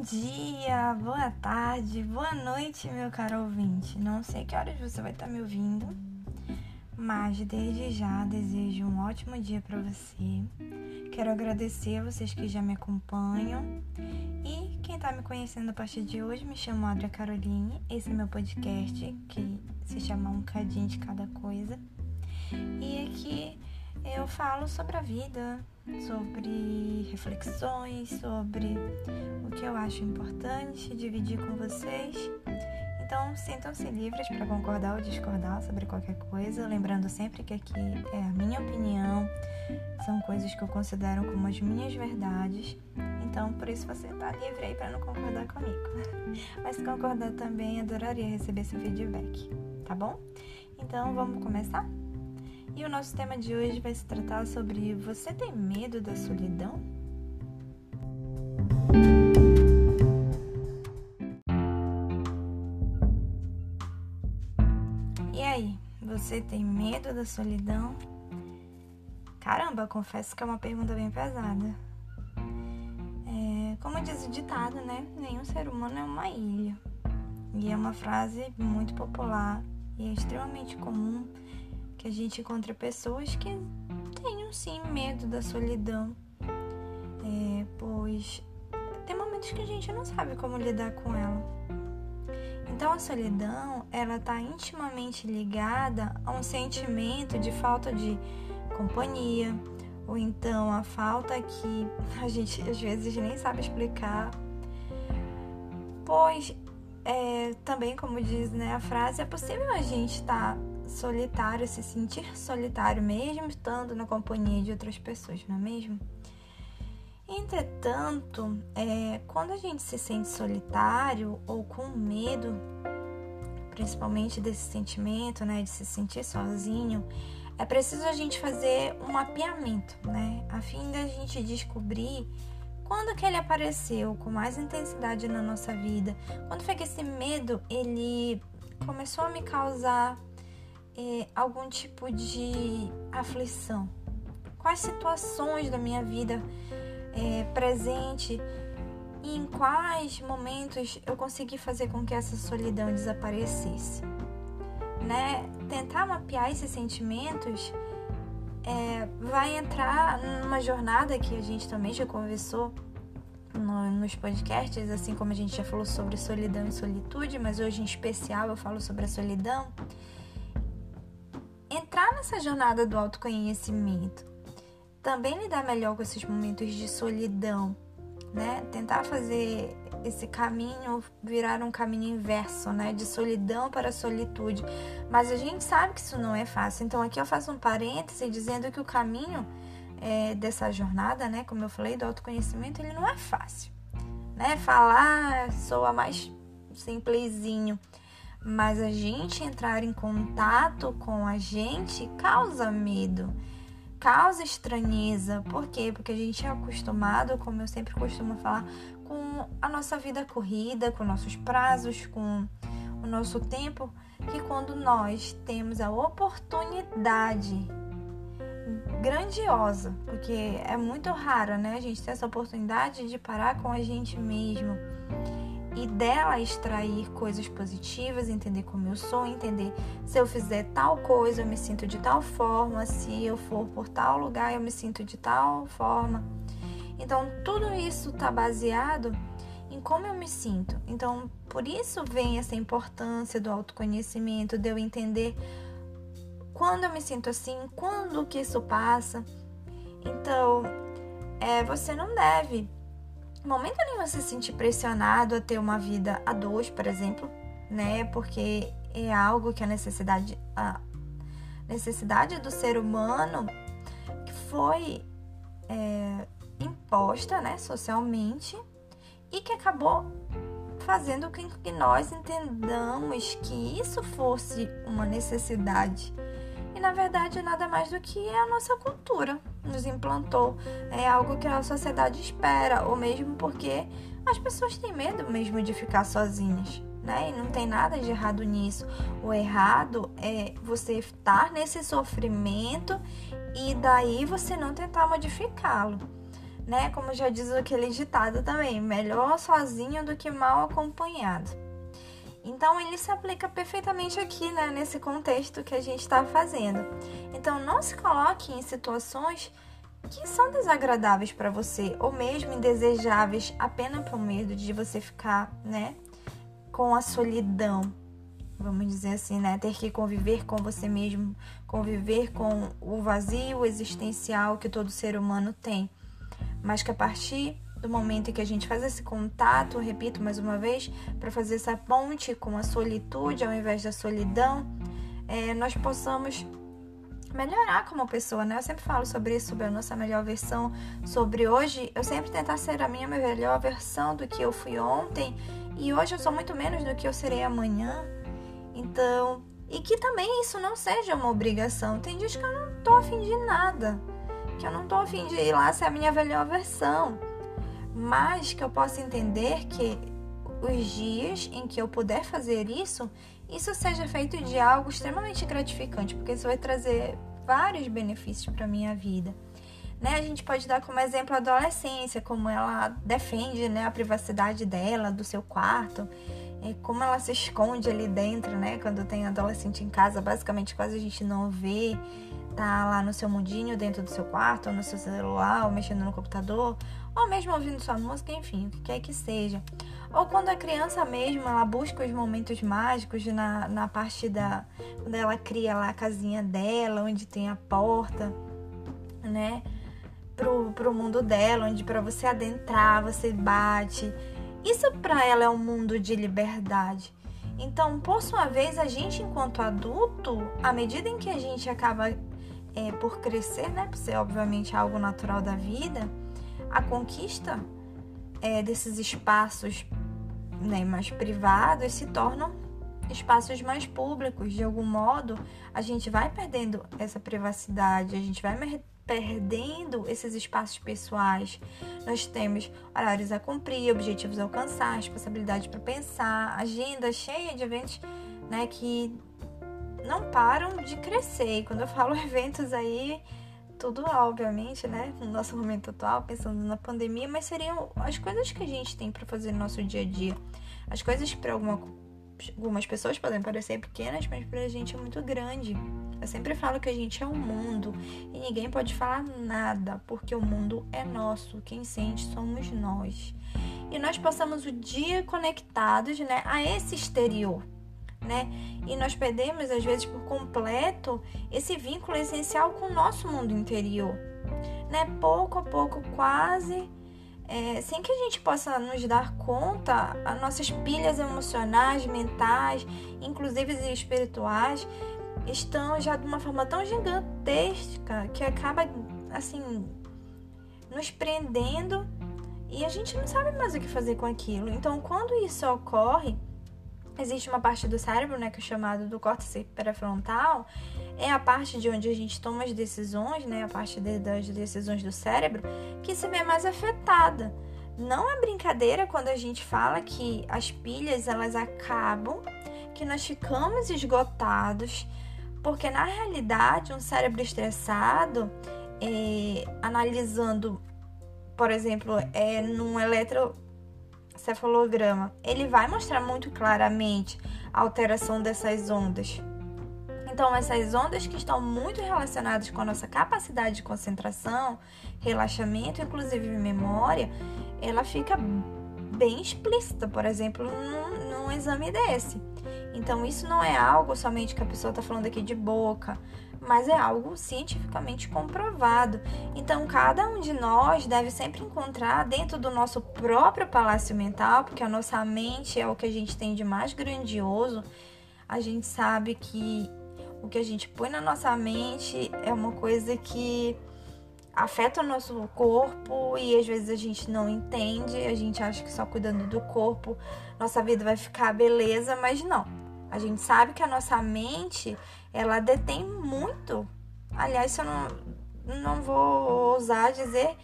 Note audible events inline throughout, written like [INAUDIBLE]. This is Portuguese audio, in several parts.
Bom dia, boa tarde, boa noite, meu caro ouvinte. Não sei que horas você vai estar me ouvindo, mas desde já desejo um ótimo dia para você. Quero agradecer a vocês que já me acompanham e quem está me conhecendo a partir de hoje me chamo Adria Caroline. Esse é meu podcast que se chama Um Cadinho de Cada Coisa. E aqui eu falo sobre a vida, sobre reflexões, sobre que eu acho importante dividir com vocês. Então, sintam-se livres para concordar ou discordar sobre qualquer coisa, lembrando sempre que aqui é a minha opinião, são coisas que eu considero como as minhas verdades. Então, por isso você está livre aí para não concordar comigo. [LAUGHS] Mas se concordar também, adoraria receber seu feedback, tá bom? Então, vamos começar? E o nosso tema de hoje vai se tratar sobre você tem medo da solidão? E aí, você tem medo da solidão? Caramba, confesso que é uma pergunta bem pesada. É, como diz o ditado, né? Nenhum ser humano é uma ilha. E é uma frase muito popular e é extremamente comum que a gente encontra pessoas que tenham sim medo da solidão, é, pois tem momentos que a gente não sabe como lidar com ela. Então a solidão ela está intimamente ligada a um sentimento de falta de companhia ou então a falta que a gente às vezes nem sabe explicar, pois é, também como diz né, a frase é possível a gente estar tá solitário, se sentir solitário mesmo estando na companhia de outras pessoas, não é mesmo? Entretanto, é, quando a gente se sente solitário ou com medo, principalmente desse sentimento, né, de se sentir sozinho, é preciso a gente fazer um mapeamento, né, a fim da gente descobrir quando que ele apareceu com mais intensidade na nossa vida, quando foi que esse medo ele começou a me causar é, algum tipo de aflição? Quais situações da minha vida é, presente e em quais momentos eu consegui fazer com que essa solidão desaparecesse? Né? Tentar mapear esses sentimentos é, vai entrar numa jornada que a gente também já conversou no, nos podcasts, assim como a gente já falou sobre solidão e solitude, mas hoje em especial eu falo sobre a solidão entrar nessa jornada do autoconhecimento, também lidar melhor com esses momentos de solidão, né? Tentar fazer esse caminho virar um caminho inverso, né? De solidão para solitude. Mas a gente sabe que isso não é fácil. Então aqui eu faço um parêntese dizendo que o caminho é, dessa jornada, né? Como eu falei, do autoconhecimento, ele não é fácil, né? Falar soa mais simplesinho mas a gente entrar em contato com a gente causa medo, causa estranheza. Por quê? Porque a gente é acostumado, como eu sempre costumo falar, com a nossa vida corrida, com nossos prazos, com o nosso tempo, que quando nós temos a oportunidade grandiosa, porque é muito raro, né, a gente ter essa oportunidade de parar com a gente mesmo e dela extrair coisas positivas, entender como eu sou, entender se eu fizer tal coisa eu me sinto de tal forma, se eu for por tal lugar eu me sinto de tal forma. Então, tudo isso está baseado em como eu me sinto. Então, por isso vem essa importância do autoconhecimento, de eu entender quando eu me sinto assim, quando que isso passa. Então, é, você não deve momento nenhum se sentir pressionado a ter uma vida a dois, por exemplo, né? Porque é algo que a necessidade, a necessidade do ser humano foi é, imposta, né, socialmente e que acabou fazendo com que nós entendamos que isso fosse uma necessidade e na verdade nada mais do que a nossa cultura nos implantou. É algo que a sociedade espera, ou mesmo porque as pessoas têm medo mesmo de ficar sozinhas. Né? E não tem nada de errado nisso. O errado é você estar nesse sofrimento e daí você não tentar modificá-lo. né? Como já diz aquele ditado também, melhor sozinho do que mal acompanhado. Então ele se aplica perfeitamente aqui, né, nesse contexto que a gente está fazendo. Então não se coloque em situações que são desagradáveis para você ou mesmo indesejáveis apenas por medo de você ficar, né, com a solidão. Vamos dizer assim, né, ter que conviver com você mesmo, conviver com o vazio existencial que todo ser humano tem. Mas que a partir do momento em que a gente faz esse contato, repito mais uma vez, para fazer essa ponte com a solitude ao invés da solidão, é, nós possamos melhorar como pessoa, né? Eu sempre falo sobre isso, sobre a nossa melhor versão, sobre hoje, eu sempre tentar ser a minha melhor versão do que eu fui ontem e hoje eu sou muito menos do que eu serei amanhã. Então, e que também isso não seja uma obrigação. Tem dias que eu não tô afim de nada, que eu não tô afim de ir lá ser a minha melhor versão mas que eu possa entender que os dias em que eu puder fazer isso, isso seja feito de algo extremamente gratificante, porque isso vai trazer vários benefícios para minha vida. Né? A gente pode dar como exemplo a adolescência, como ela defende né, a privacidade dela, do seu quarto, como ela se esconde ali dentro, né? Quando tem adolescente em casa, basicamente quase a gente não vê, tá lá no seu mundinho dentro do seu quarto, ou no seu celular, ou mexendo no computador, ou mesmo ouvindo sua música, enfim, o que quer que seja. Ou quando a criança mesmo, ela busca os momentos mágicos na, na parte da... Quando ela cria lá a casinha dela, onde tem a porta, né? Pro, pro mundo dela, onde para você adentrar, você bate. Isso para ela é um mundo de liberdade. Então, por sua vez, a gente, enquanto adulto, à medida em que a gente acaba é, por crescer, né? Por ser obviamente algo natural da vida, a conquista é, desses espaços né, mais privados se tornam espaços mais públicos. De algum modo, a gente vai perdendo essa privacidade, a gente vai perdendo esses espaços pessoais. Nós temos horários a cumprir, objetivos a alcançar, responsabilidade para pensar, agenda cheia de eventos né, que não param de crescer. E quando eu falo [LAUGHS] eventos aí, tudo, obviamente, né, no nosso momento atual, pensando na pandemia, mas seriam as coisas que a gente tem para fazer no nosso dia a dia. As coisas que para alguma, algumas pessoas podem parecer pequenas, mas para a gente é muito grande. Eu sempre falo que a gente é um mundo e ninguém pode falar nada, porque o mundo é nosso, quem sente somos nós. E nós passamos o dia conectados, né, a esse exterior né? E nós perdemos, às vezes, por completo esse vínculo essencial com o nosso mundo interior, né? Pouco a pouco, quase, é, sem que a gente possa nos dar conta, as nossas pilhas emocionais, mentais, inclusive espirituais, estão já de uma forma tão gigantesca que acaba, assim, nos prendendo e a gente não sabe mais o que fazer com aquilo. Então, quando isso ocorre, existe uma parte do cérebro, né, que é chamado do córtex pré-frontal, é a parte de onde a gente toma as decisões, né, a parte de, das decisões do cérebro, que se vê mais afetada. Não é brincadeira quando a gente fala que as pilhas elas acabam, que nós ficamos esgotados, porque na realidade um cérebro estressado, é, analisando, por exemplo, é num eletro cefalograma, ele vai mostrar muito claramente a alteração dessas ondas. Então, essas ondas que estão muito relacionadas com a nossa capacidade de concentração, relaxamento, inclusive memória, ela fica bem explícita, por exemplo, num, num exame desse. Então, isso não é algo somente que a pessoa está falando aqui de boca, mas é algo cientificamente comprovado. Então, cada um de nós deve sempre encontrar dentro do nosso próprio palácio mental, porque a nossa mente é o que a gente tem de mais grandioso. A gente sabe que o que a gente põe na nossa mente é uma coisa que afeta o nosso corpo e às vezes a gente não entende, a gente acha que só cuidando do corpo nossa vida vai ficar beleza, mas não. A gente sabe que a nossa mente ela detém muito. Aliás, eu não, não vou ousar dizer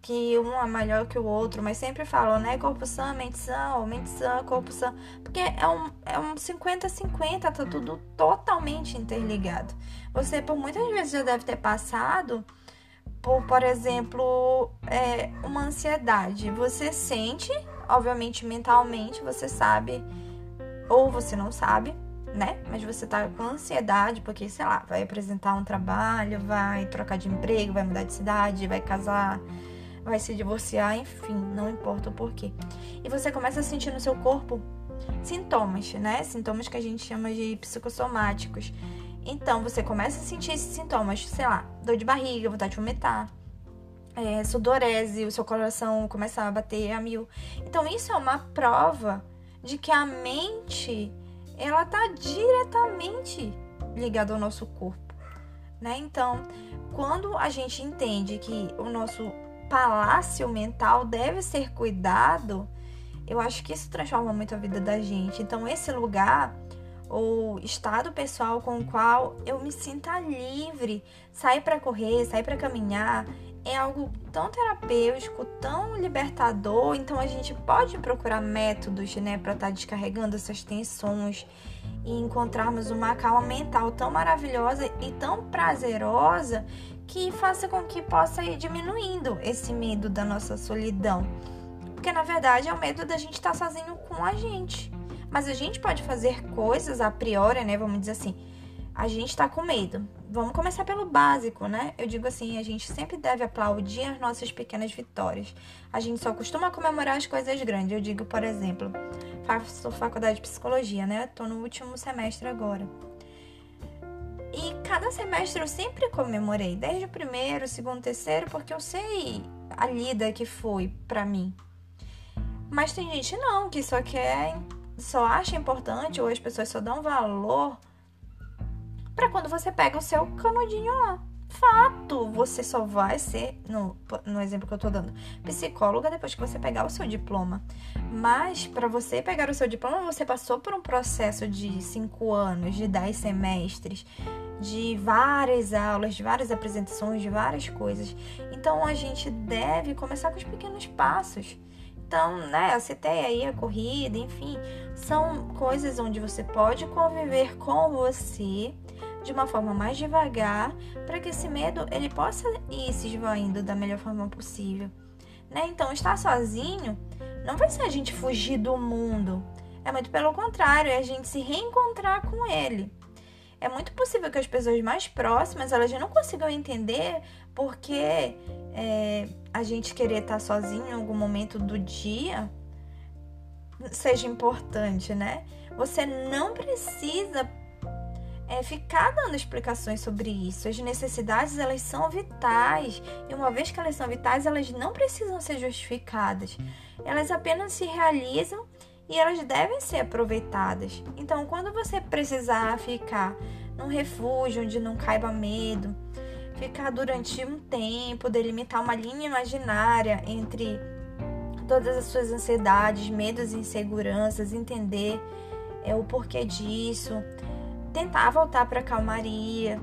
que um é melhor que o outro, mas sempre falam, né? Corpo sã, mente sã, ou mente sã, corpo sã. Porque é um, é um 50-50, tá tudo totalmente interligado. Você, por muitas vezes, já deve ter passado por, por exemplo, é, uma ansiedade. Você sente, obviamente, mentalmente, você sabe, ou você não sabe, né? Mas você tá com ansiedade porque, sei lá, vai apresentar um trabalho, vai trocar de emprego, vai mudar de cidade, vai casar, vai se divorciar, enfim, não importa o porquê. E você começa a sentir no seu corpo sintomas, né? Sintomas que a gente chama de psicossomáticos. Então, você começa a sentir esses sintomas, sei lá, dor de barriga, vontade de vomitar, é, sudorese, o seu coração começa a bater a mil. Então, isso é uma prova de que a mente, ela tá diretamente ligada ao nosso corpo, né? Então, quando a gente entende que o nosso palácio mental deve ser cuidado, eu acho que isso transforma muito a vida da gente. Então, esse lugar ou estado pessoal com o qual eu me sinta livre. Sair para correr, sair para caminhar é algo tão terapêutico, tão libertador. Então a gente pode procurar métodos, né, para estar tá descarregando essas tensões e encontrarmos uma calma mental tão maravilhosa e tão prazerosa que faça com que possa ir diminuindo esse medo da nossa solidão. Porque na verdade é o medo da gente estar tá sozinho com a gente. Mas a gente pode fazer coisas a priori, né? Vamos dizer assim. A gente tá com medo. Vamos começar pelo básico, né? Eu digo assim, a gente sempre deve aplaudir as nossas pequenas vitórias. A gente só costuma comemorar as coisas grandes. Eu digo, por exemplo, faço faculdade de psicologia, né? Tô no último semestre agora. E cada semestre eu sempre comemorei, desde o primeiro, segundo, terceiro, porque eu sei a lida que foi para mim. Mas tem gente não, que só quer só acha importante ou as pessoas só dão valor para quando você pega o seu canudinho lá. Fato, você só vai ser, no, no exemplo que eu tô dando, psicóloga depois que você pegar o seu diploma. Mas para você pegar o seu diploma, você passou por um processo de cinco anos, de dez semestres, de várias aulas, de várias apresentações, de várias coisas. Então a gente deve começar com os pequenos passos. Então, né, eu citei aí a corrida, enfim, são coisas onde você pode conviver com você de uma forma mais devagar, para que esse medo ele possa ir se esvaindo da melhor forma possível. Né? Então, estar sozinho não vai ser a gente fugir do mundo, é muito pelo contrário, é a gente se reencontrar com ele. É muito possível que as pessoas mais próximas elas não consigam entender porque é, a gente querer estar sozinho em algum momento do dia seja importante, né? Você não precisa é, ficar dando explicações sobre isso. As necessidades elas são vitais e uma vez que elas são vitais, elas não precisam ser justificadas. Elas apenas se realizam e elas devem ser aproveitadas. Então, quando você precisar ficar num refúgio onde não caiba medo, ficar durante um tempo, delimitar uma linha imaginária entre todas as suas ansiedades, medos e inseguranças, entender é, o porquê disso, tentar voltar para calmaria.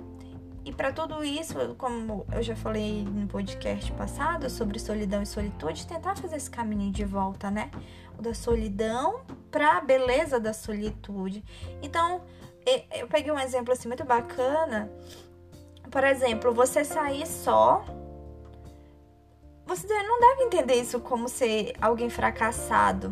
E para tudo isso, como eu já falei no podcast passado sobre solidão e solitude, tentar fazer esse caminho de volta, né? O da solidão para a beleza da solitude. Então, eu peguei um exemplo assim muito bacana por exemplo, você sair só. Você não deve entender isso como ser alguém fracassado.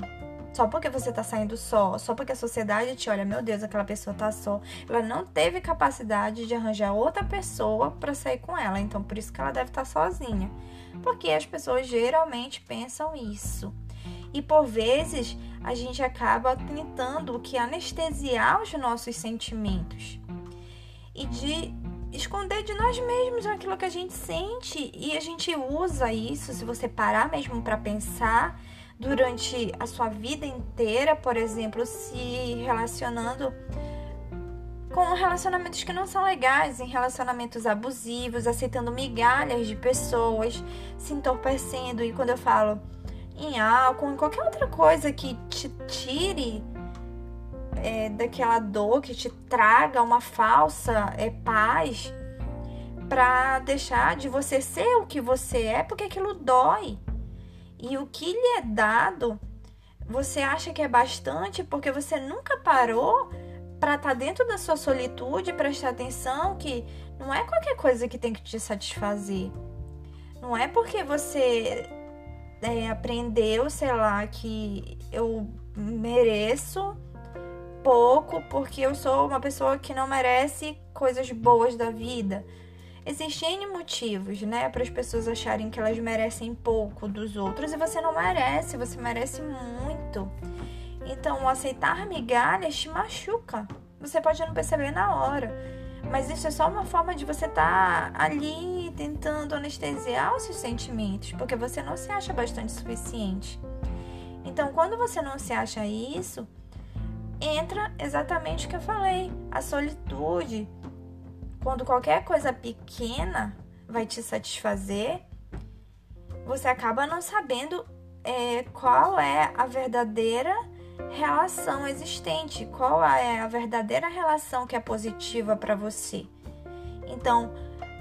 Só porque você tá saindo só, só porque a sociedade te olha, meu Deus, aquela pessoa tá só. Ela não teve capacidade de arranjar outra pessoa para sair com ela, então por isso que ela deve estar tá sozinha. Porque as pessoas geralmente pensam isso. E por vezes a gente acaba tentando que anestesiar os nossos sentimentos e de esconder de nós mesmos aquilo que a gente sente e a gente usa isso se você parar mesmo para pensar durante a sua vida inteira, por exemplo, se relacionando com relacionamentos que não são legais, em relacionamentos abusivos, aceitando migalhas de pessoas, se entorpecendo. E quando eu falo em álcool, em qualquer outra coisa que te tire é, daquela dor, que te traga uma falsa é, paz, para deixar de você ser o que você é, porque aquilo dói. E o que lhe é dado, você acha que é bastante porque você nunca parou para estar tá dentro da sua solitude, prestar atenção que não é qualquer coisa que tem que te satisfazer. Não é porque você é, aprendeu, sei lá, que eu mereço pouco porque eu sou uma pessoa que não merece coisas boas da vida. Existem N motivos, né, para as pessoas acharem que elas merecem pouco dos outros e você não merece, você merece muito. Então, aceitar migalhas te machuca. Você pode não perceber na hora, mas isso é só uma forma de você estar tá ali tentando anestesiar os seus sentimentos, porque você não se acha bastante suficiente. Então, quando você não se acha isso, entra exatamente o que eu falei, a solitude, quando qualquer coisa pequena vai te satisfazer, você acaba não sabendo é, qual é a verdadeira relação existente, qual é a verdadeira relação que é positiva para você. Então,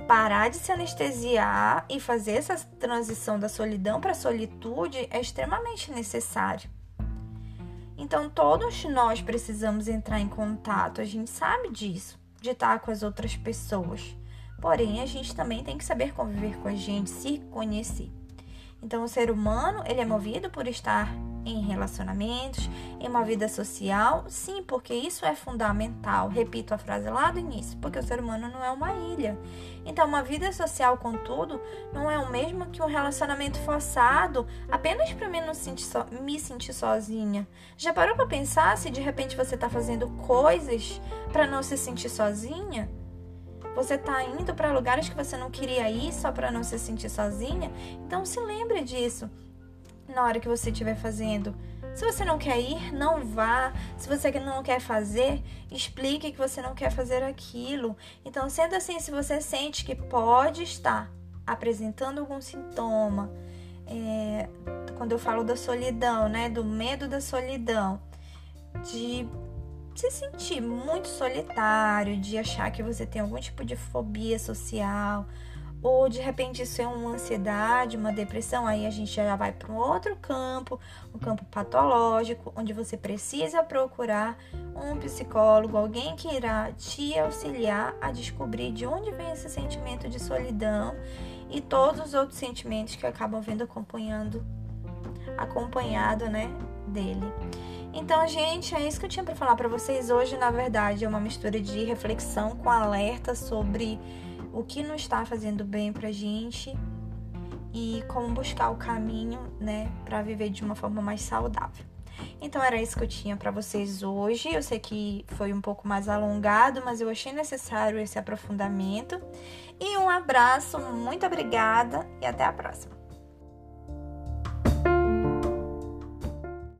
parar de se anestesiar e fazer essa transição da solidão para a solitude é extremamente necessário. Então, todos nós precisamos entrar em contato, a gente sabe disso de estar com as outras pessoas. Porém, a gente também tem que saber conviver com a gente, se conhecer. Então, o ser humano, ele é movido por estar em relacionamentos, em uma vida social, sim, porque isso é fundamental. Repito a frase lá do início, porque o ser humano não é uma ilha. Então, uma vida social, contudo, não é o mesmo que um relacionamento forçado, apenas para mim não sentir so, me sentir sozinha. Já parou para pensar se de repente você está fazendo coisas para não se sentir sozinha? Você está indo para lugares que você não queria ir só para não se sentir sozinha? Então se lembre disso na hora que você estiver fazendo. Se você não quer ir, não vá. Se você não quer fazer, explique que você não quer fazer aquilo. Então, sendo assim, se você sente que pode estar apresentando algum sintoma, é, quando eu falo da solidão, né, do medo da solidão, de se sentir muito solitário, de achar que você tem algum tipo de fobia social, ou de repente isso é uma ansiedade, uma depressão, aí a gente já vai para um outro campo, um campo patológico, onde você precisa procurar um psicólogo, alguém que irá te auxiliar a descobrir de onde vem esse sentimento de solidão e todos os outros sentimentos que acabam vindo acompanhando acompanhado, né, dele. Então, gente, é isso que eu tinha para falar para vocês hoje, na verdade, é uma mistura de reflexão com alerta sobre o que não está fazendo bem pra gente e como buscar o caminho, né, para viver de uma forma mais saudável. Então era isso que eu tinha para vocês hoje. Eu sei que foi um pouco mais alongado, mas eu achei necessário esse aprofundamento. E um abraço, muito obrigada e até a próxima.